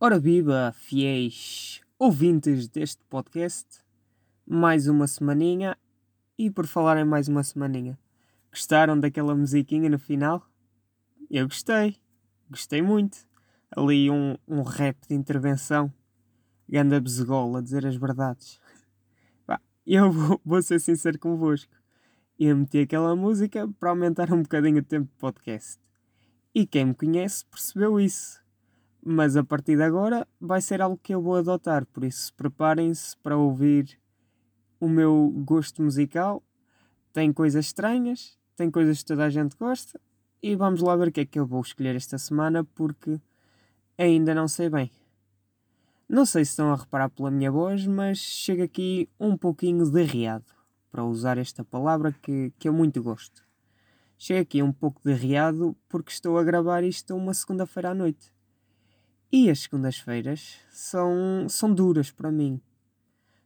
Ora viva, fiéis ouvintes deste podcast, mais uma semaninha e por falar em mais uma semaninha, gostaram daquela musiquinha no final? Eu gostei, gostei muito. Ali um, um rap de intervenção, ganda besegola a dizer as verdades. Eu vou, vou ser sincero convosco, eu meti aquela música para aumentar um bocadinho o tempo de podcast. E quem me conhece percebeu isso mas a partir de agora vai ser algo que eu vou adotar, por isso preparem-se para ouvir o meu gosto musical. Tem coisas estranhas, tem coisas que toda a gente gosta, e vamos lá ver o que é que eu vou escolher esta semana, porque ainda não sei bem. Não sei se estão a reparar pela minha voz, mas chega aqui um pouquinho derriado, para usar esta palavra que, que eu muito gosto. Chega aqui um pouco derriado porque estou a gravar isto uma segunda-feira à noite. E as segundas-feiras são, são duras para mim.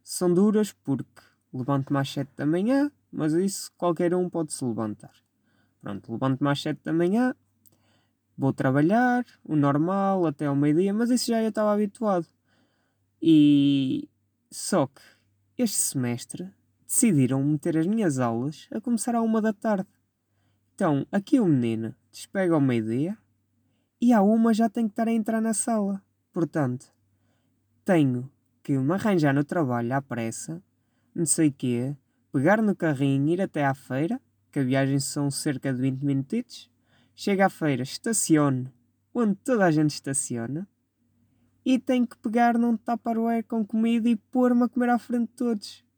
São duras porque levanto-me às 7 da manhã, mas isso qualquer um pode se levantar. Pronto, levanto-me às 7 da manhã, vou trabalhar, o normal, até ao meio-dia, mas isso já eu estava habituado. E só que este semestre decidiram meter as minhas aulas a começar à uma da tarde. Então, aqui o menino despega ao meio-dia, e à uma já tenho que estar a entrar na sala. Portanto, tenho que me arranjar no trabalho à pressa, não sei quê, pegar no carrinho, ir até à feira, que a viagem são cerca de 20 minutos, chego à feira, estaciono onde toda a gente estaciona, e tenho que pegar num tupperware com comida e pôr-me a comer à frente de todos.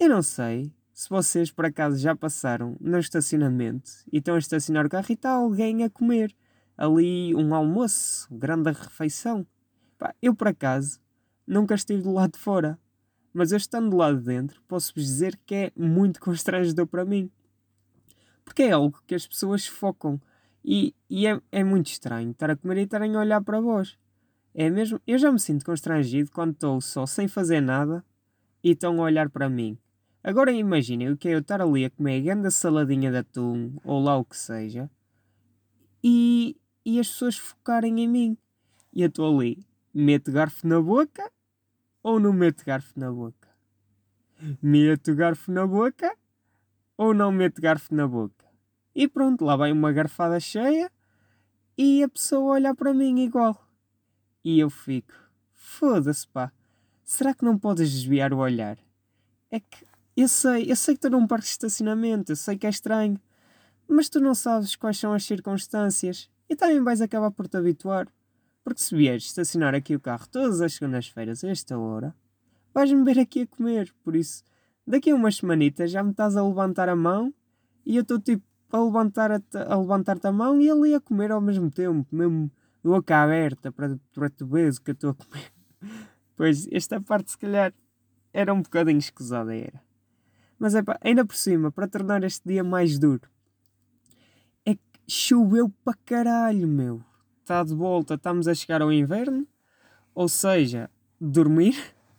Eu não sei se vocês por acaso já passaram no estacionamento e estão a estacionar o carro e está alguém a comer ali um almoço, grande refeição. Eu por acaso nunca estive do lado de fora, mas eu estando do lado de dentro posso-vos dizer que é muito constrangedor para mim. Porque é algo que as pessoas focam e, e é, é muito estranho estar a comer e estarem a olhar para vós. É mesmo, eu já me sinto constrangido quando estou só sem fazer nada e estão a olhar para mim. Agora imaginem o que é eu estar ali a comer a grande saladinha de atum ou lá o que seja e, e as pessoas focarem em mim. E eu estou ali, meto garfo na boca ou não meto garfo na boca? Meto garfo na boca ou não meto garfo na boca? E pronto, lá vai uma garfada cheia e a pessoa olha para mim igual. E eu fico, foda-se pá, será que não podes desviar o olhar? É que eu sei, eu sei que estou num parque de estacionamento, eu sei que é estranho, mas tu não sabes quais são as circunstâncias e também vais acabar por te habituar. Porque se vieres estacionar aqui o carro todas as segundas-feiras a esta hora, vais-me ver aqui a comer. Por isso, daqui a umas semanitas já me estás a levantar a mão e eu estou tipo a levantar-te a, levantar a mão e ali a comer ao mesmo tempo, mesmo boca aberta para, para tu veres o que eu estou a comer. Pois, esta parte se calhar era um bocadinho escusada, era. Mas é pá, ainda por cima, para tornar este dia mais duro, choveu para caralho, meu. Está de volta, estamos a chegar ao inverno. Ou seja, dormir,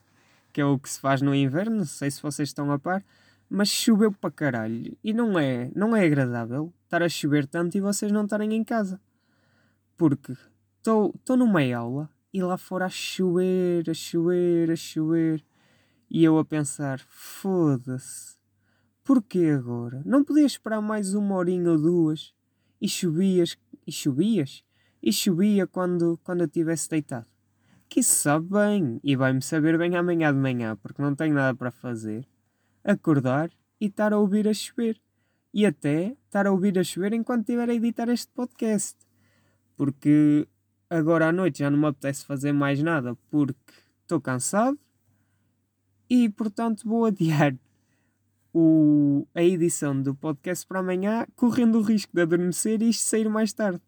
que é o que se faz no inverno, não sei se vocês estão a par, mas choveu para caralho. E não é, não é agradável estar a chover tanto e vocês não estarem em casa. Porque estou numa aula e lá fora a chover, a chover, a chover. E eu a pensar, foda-se, porquê agora? Não podia esperar mais uma horinha ou duas? e chovias, e chovias, e chovia quando, quando eu estivesse deitado. Que isso sabe bem, e vai-me saber bem amanhã de manhã, porque não tenho nada para fazer. Acordar e estar a ouvir a chover. E até estar a ouvir a chover enquanto estiver a editar este podcast. Porque agora à noite já não me apetece fazer mais nada, porque estou cansado e portanto vou adiar o, a edição do podcast para amanhã, correndo o risco de adormecer e isto sair mais tarde.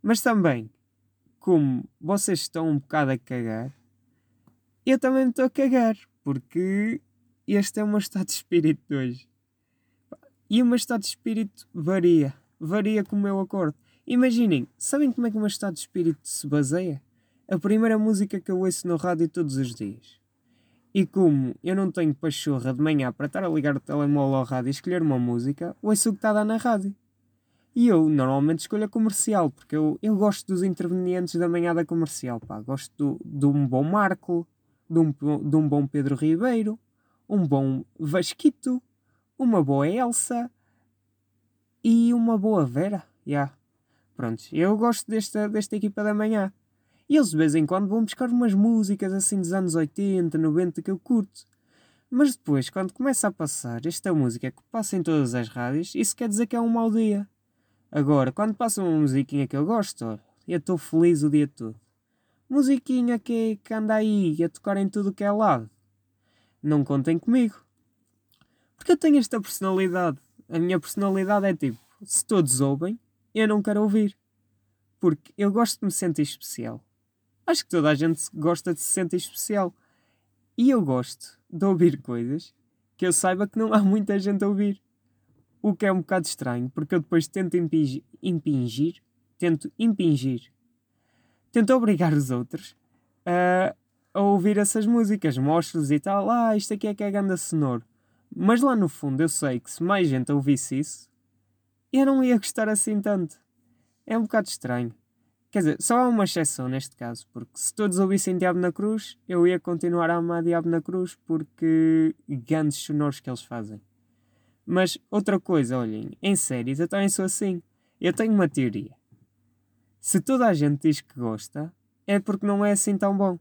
Mas também, como vocês estão um bocado a cagar, eu também estou a cagar, porque este é o meu estado de espírito de hoje. E o meu estado de espírito varia, varia como eu acordo. Imaginem, sabem como é que o meu estado de espírito se baseia? A primeira música que eu ouço no rádio todos os dias. E como eu não tenho pachorra de manhã para estar a ligar o telemóvel ao rádio e escolher uma música, ouço o que está a dar na rádio. E eu normalmente escolho a comercial, porque eu, eu gosto dos intervenientes da manhã da comercial. Pá. Gosto do, de um bom Marco, de um, de um bom Pedro Ribeiro, um bom Vasquito, uma boa Elsa e uma boa Vera. Yeah. Pronto, eu gosto desta, desta equipa da manhã. E eles de vez em quando vão buscar umas músicas assim dos anos 80, 90 que eu curto. Mas depois, quando começa a passar esta música que passa em todas as rádios, isso quer dizer que é um mau dia. Agora, quando passa uma musiquinha que eu gosto, eu estou feliz o dia todo. Musiquinha que, que anda aí a tocar em tudo que é lado. Não contem comigo. Porque eu tenho esta personalidade. A minha personalidade é tipo, se todos ouvem, eu não quero ouvir. Porque eu gosto de me sentir especial. Acho que toda a gente gosta de se sentir especial. E eu gosto de ouvir coisas que eu saiba que não há muita gente a ouvir. O que é um bocado estranho, porque eu depois tento impingir, impingir tento impingir, tento obrigar os outros a, a ouvir essas músicas, mostro-lhes e tal, ah, isto aqui é que é ganda sonoro. Mas lá no fundo eu sei que se mais gente ouvisse isso, eu não ia gostar assim tanto. É um bocado estranho. Quer dizer, só há uma exceção neste caso, porque se todos ouvissem Diabo na Cruz, eu ia continuar a amar Diabo na Cruz porque grandes sonoros que eles fazem. Mas outra coisa, olhem, em séries eu também sou assim. Eu tenho uma teoria. Se toda a gente diz que gosta, é porque não é assim tão bom.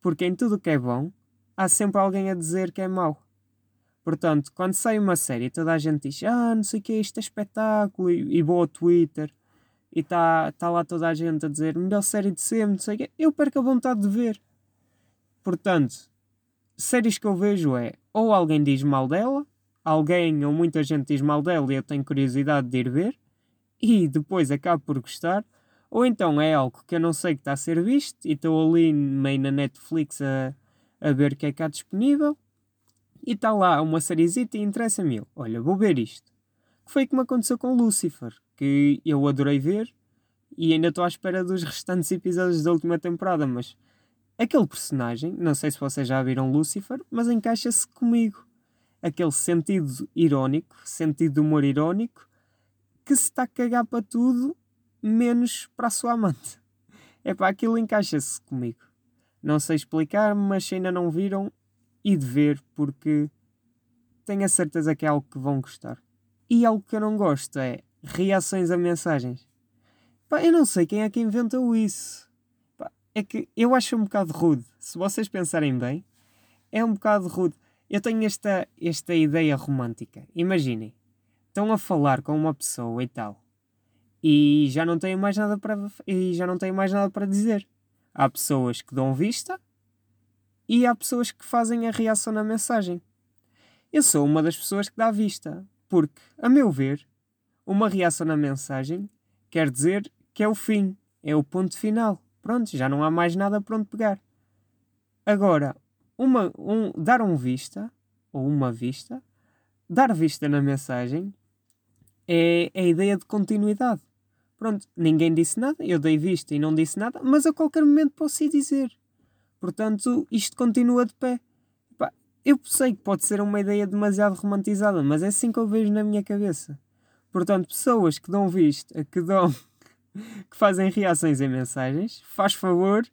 Porque em tudo que é bom, há sempre alguém a dizer que é mau. Portanto, quando sai uma série, toda a gente diz: Ah, não sei o que, isto é espetáculo, e, e vou ao Twitter e está tá lá toda a gente a dizer melhor série de sempre, não sei o quê, eu perco a vontade de ver. Portanto, séries que eu vejo é ou alguém diz mal dela, alguém ou muita gente diz mal dela e eu tenho curiosidade de ir ver, e depois acabo por gostar, ou então é algo que eu não sei que está a ser visto e estou ali meio na Netflix a, a ver o que é que há disponível, e está lá uma sériezita e interessa-me olha, vou ver isto. Que foi que me aconteceu com Lucifer que eu adorei ver e ainda estou à espera dos restantes episódios da última temporada, mas aquele personagem, não sei se vocês já viram Lucifer, mas encaixa-se comigo. Aquele sentido irónico, sentido de humor irónico, que se está a cagar para tudo, menos para a sua amante. É para aquilo encaixa-se comigo. Não sei explicar, mas se ainda não viram, e de ver, porque tenho a certeza que é algo que vão gostar. E algo que eu não gosto é reações a mensagens. Pá, eu não sei quem é que inventou isso. Pá, é que eu acho um bocado rude. Se vocês pensarem bem, é um bocado rude. Eu tenho esta, esta ideia romântica. Imaginem, estão a falar com uma pessoa e tal, e já não têm mais nada para e já não têm mais nada para dizer. Há pessoas que dão vista e há pessoas que fazem a reação na mensagem. Eu sou uma das pessoas que dá vista, porque, a meu ver, uma reação na mensagem quer dizer que é o fim, é o ponto final. Pronto, já não há mais nada para onde pegar. Agora, uma, um, dar um vista, ou uma vista, dar vista na mensagem é, é a ideia de continuidade. Pronto, ninguém disse nada, eu dei vista e não disse nada, mas a qualquer momento posso ir dizer. Portanto, isto continua de pé. eu sei que pode ser uma ideia demasiado romantizada, mas é assim que eu vejo na minha cabeça. Portanto, pessoas que dão visto, que dão, que fazem reações em mensagens, faz favor,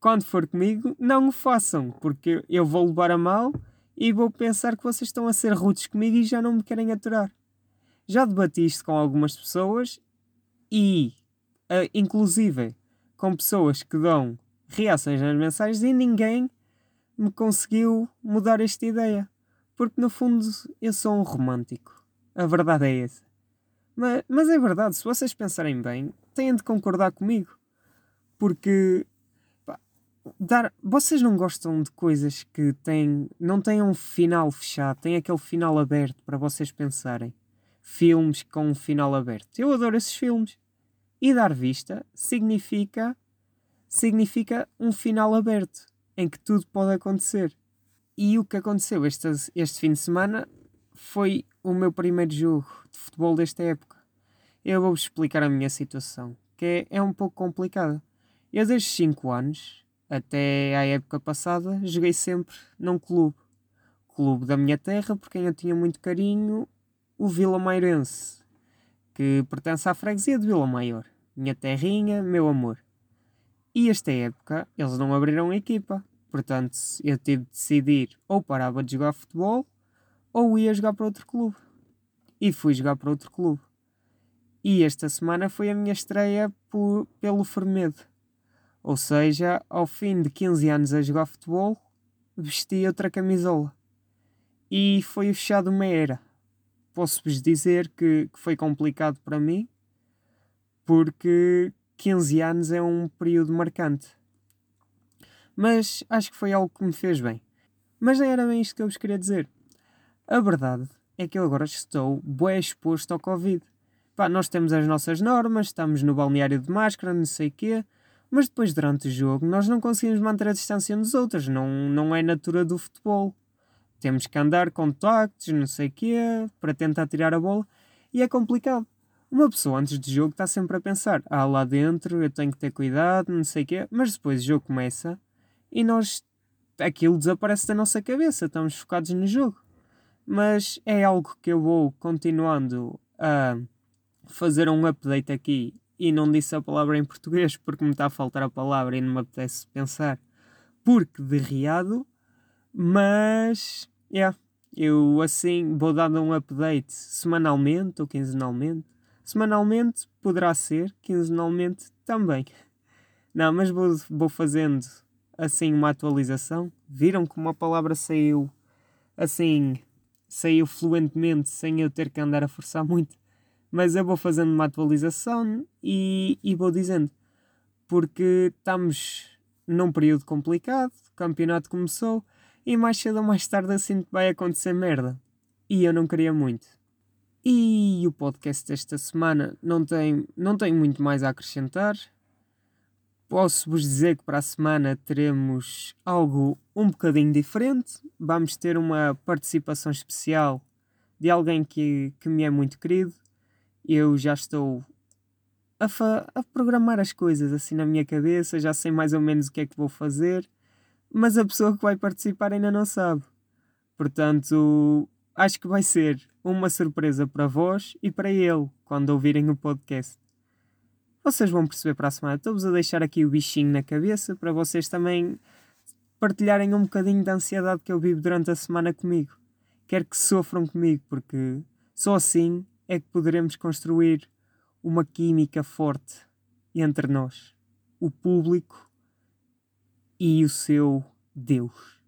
quando for comigo, não o façam, porque eu vou levar a mal e vou pensar que vocês estão a ser rudes comigo e já não me querem aturar. Já debati isto com algumas pessoas e, uh, inclusive, com pessoas que dão reações nas mensagens e ninguém me conseguiu mudar esta ideia. Porque no fundo eu sou um romântico. A verdade é essa. Mas, mas é verdade, se vocês pensarem bem, têm de concordar comigo. Porque pá, dar, vocês não gostam de coisas que têm, não têm um final fechado, têm aquele final aberto para vocês pensarem. Filmes com um final aberto. Eu adoro esses filmes. E dar vista significa significa um final aberto em que tudo pode acontecer. E o que aconteceu este, este fim de semana foi o meu primeiro jogo de futebol desta época. Eu vou-vos explicar a minha situação, que é, é um pouco complicada. Eu desde 5 anos, até à época passada, joguei sempre num clube. Clube da minha terra, por quem eu tinha muito carinho, o Vila Mairense. que pertence à freguesia de Vila Maior. Minha terrinha, meu amor. E esta época eles não abriram equipa. Portanto, eu tive de decidir ou parava de jogar futebol ou ia jogar para outro clube. E fui jogar para outro clube. E esta semana foi a minha estreia por, pelo Fermedo. Ou seja, ao fim de 15 anos a jogar futebol, vesti outra camisola. E foi fechado uma era. Posso-vos dizer que, que foi complicado para mim, porque 15 anos é um período marcante. Mas acho que foi algo que me fez bem. Mas não era bem isto que eu vos queria dizer. A verdade é que eu agora estou bem exposto ao Covid. Pá, nós temos as nossas normas, estamos no balneário de máscara, não sei o quê, mas depois durante o jogo nós não conseguimos manter a distância dos outros, não, não é natura do futebol. Temos que andar com contactos, não sei o quê, para tentar tirar a bola, e é complicado. Uma pessoa antes do jogo está sempre a pensar, ah, lá dentro eu tenho que ter cuidado, não sei o quê, mas depois o jogo começa e nós, aquilo desaparece da nossa cabeça, estamos focados no jogo. Mas é algo que eu vou continuando a fazer um update aqui e não disse a palavra em português porque me está a faltar a palavra e não me apetece pensar porque de riado, mas yeah, eu assim vou dando um update semanalmente ou quinzenalmente. Semanalmente poderá ser, quinzenalmente também. Não, mas vou, vou fazendo assim uma atualização. Viram como a palavra saiu assim, saiu fluentemente sem eu ter que andar a forçar muito mas eu vou fazendo uma atualização e, e vou dizendo. Porque estamos num período complicado, o campeonato começou e mais cedo ou mais tarde assim vai acontecer merda. E eu não queria muito. E o podcast desta semana não tem, não tem muito mais a acrescentar. Posso-vos dizer que para a semana teremos algo um bocadinho diferente. Vamos ter uma participação especial de alguém que, que me é muito querido eu já estou a, a, programar as coisas assim na minha cabeça, já sei mais ou menos o que é que vou fazer, mas a pessoa que vai participar ainda não sabe. Portanto, acho que vai ser uma surpresa para vós e para ele quando ouvirem o podcast. Vocês vão perceber para a semana. Estou-vos a deixar aqui o bichinho na cabeça para vocês também partilharem um bocadinho da ansiedade que eu vivo durante a semana comigo. Quero que sofram comigo, porque só assim é que poderemos construir uma química forte entre nós, o público e o seu Deus,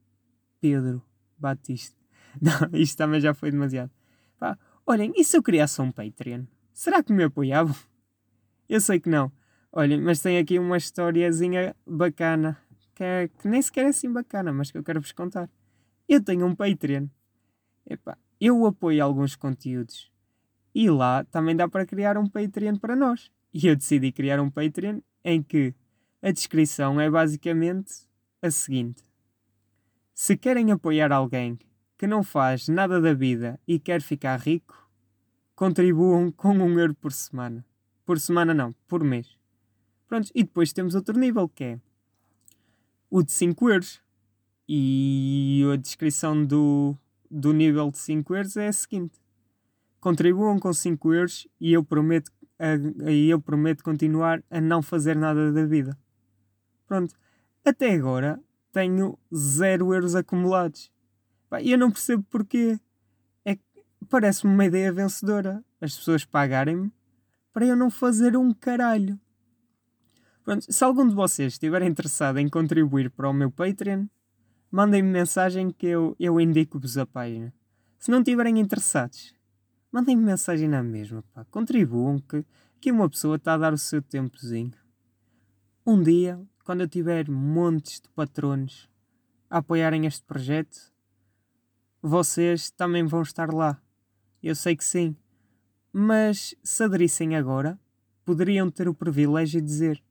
Pedro Batista. Não, isto também já foi demasiado. Pá, olhem, e se eu criasse um Patreon? Será que me apoiavam? Eu sei que não. Olhem, mas tem aqui uma historiazinha bacana, que, é, que nem sequer é assim bacana, mas que eu quero vos contar. Eu tenho um Patreon. Epá, eu apoio alguns conteúdos e lá também dá para criar um Patreon para nós. E eu decidi criar um Patreon em que a descrição é basicamente a seguinte: Se querem apoiar alguém que não faz nada da vida e quer ficar rico, contribuam com um euro por semana. Por semana não, por mês. Pronto, e depois temos outro nível que é o de 5 euros. E a descrição do, do nível de 5 euros é a seguinte: contribuam com 5 euros e eu prometo, e eu prometo continuar a não fazer nada da vida. Pronto. Até agora tenho 0 euros acumulados. E eu não percebo porquê. É parece-me uma ideia vencedora. As pessoas pagarem-me para eu não fazer um caralho. Pronto, se algum de vocês estiver interessado em contribuir para o meu Patreon, mandem-me mensagem que eu, eu indico-vos a página. Se não estiverem interessados, mandem-me mensagem na mesma, pá. Contribuam que, que uma pessoa está a dar o seu tempozinho. Um dia, quando eu tiver montes de patronos a apoiarem este projeto, vocês também vão estar lá. Eu sei que sim. Mas se aderissem agora, poderiam ter o privilégio de dizer: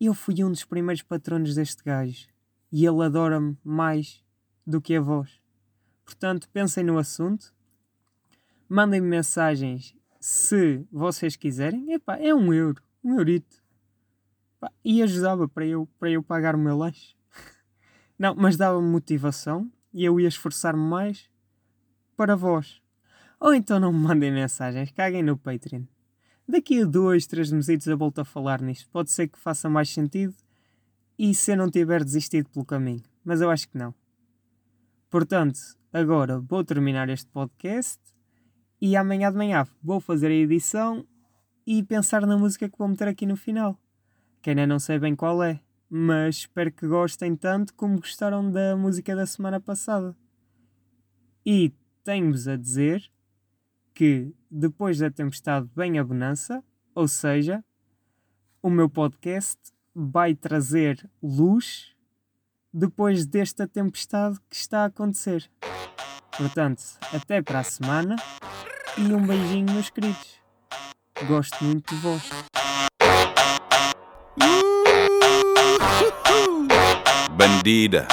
Eu fui um dos primeiros patronos deste gajo e ele adora-me mais do que a vós. Portanto, pensem no assunto Mandem-me mensagens se vocês quiserem. Epá, é um euro, um eurito. Epá, e ajudava para eu, para eu pagar o meu lanche. Não, mas dava-me motivação e eu ia esforçar-me mais para vós. Ou então não me mandem mensagens, caguem no Patreon. Daqui a dois, três meses eu volto a falar nisto. Pode ser que faça mais sentido e se eu não tiver desistido pelo caminho. Mas eu acho que não. Portanto, agora vou terminar este podcast e amanhã de manhã vou fazer a edição e pensar na música que vou meter aqui no final. Que ainda não sei bem qual é, mas espero que gostem tanto como gostaram da música da semana passada. E tenho-vos a dizer que depois da tempestade vem a bonança, ou seja, o meu podcast vai trazer luz depois desta tempestade que está a acontecer. Portanto, até para a semana e um beijinho, meus queridos. Gosto muito de vós. Bandida.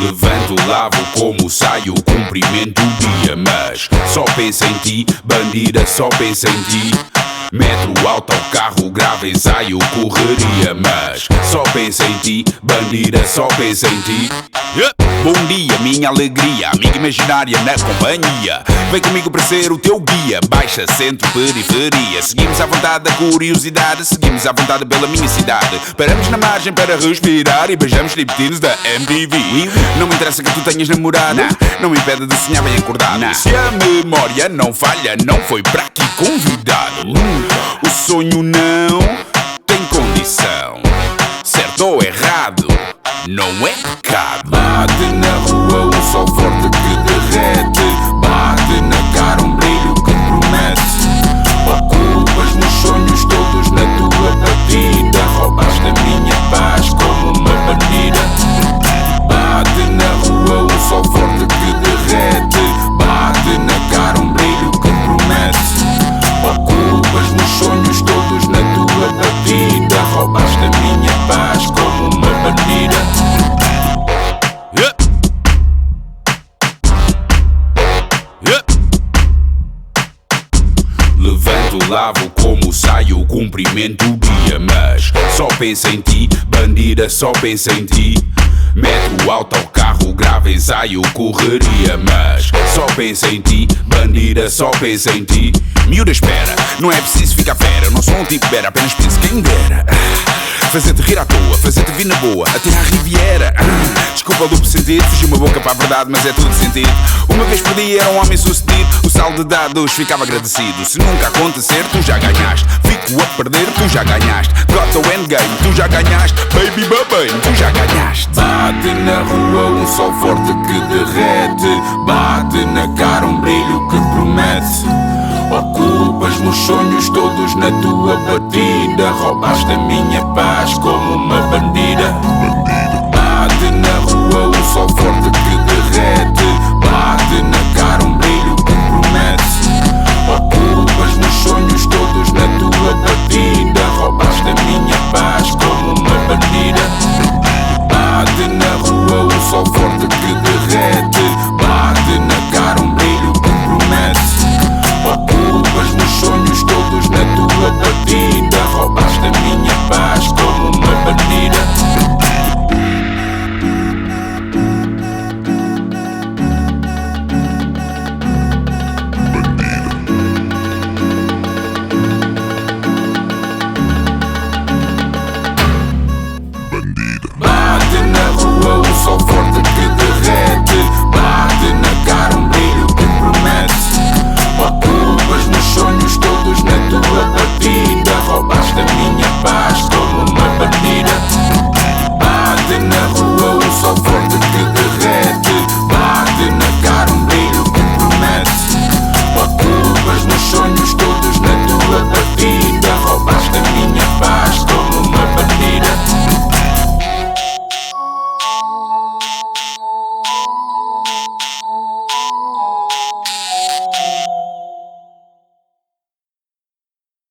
Levanto, lavo, como saio, cumprimento o dia. Mas só pensa em ti, bandida, só pensa em ti. Metro, autocarro, grave ensaio, correria. Mas só pensa em ti, bandida, só pensa em ti. Bom dia, minha alegria, amiga imaginária na companhia. Vem comigo para ser o teu guia. Baixa, centro, periferia. Seguimos à vontade da curiosidade, seguimos à vontade pela minha cidade. Paramos na margem para respirar e beijamos striptease da MTV. Não me interessa que tu tenhas namorada, não me impede de sonhar bem acordado. Se a memória não falha, não foi para aqui convidado. O sonho não tem condição, certo ou errado, não é pecado. Bate na rua um sol forte que derrete, roubaste a minha paz como uma bandida. Levanto, lavo, como saio, cumprimento o dia. Mas só pensa em ti, bandida, só pensa em ti. Metro, autocarro, grave ensaio, correria. Mas só pensa em ti, bandida, só pensa em ti. Miúda espera, não é preciso ficar fera. Não sou um tipo bera, apenas penso quem dera. Fazer-te rir à toa, fazer-te vir na boa, até à Riviera. Desculpa o duplo sentido, fugiu uma boca para a verdade, mas é tudo sentido. Uma vez por dia era um homem sucedido, o sal de dados ficava agradecido. Se nunca acontecer, tu já ganhaste. Fico a perder, tu já ganhaste. Got the endgame, tu já ganhaste. Baby babay, tu já ganhaste. Bate na rua um sol forte que derrete. Bate na cara um brilho que promete. Ocupas meus sonhos todos na tua batida. Roubaste a minha paz como uma bandida. Bate na rua um sol forte que derrete. Bate na cara um brilho que promete. Ocupas meus sonhos todos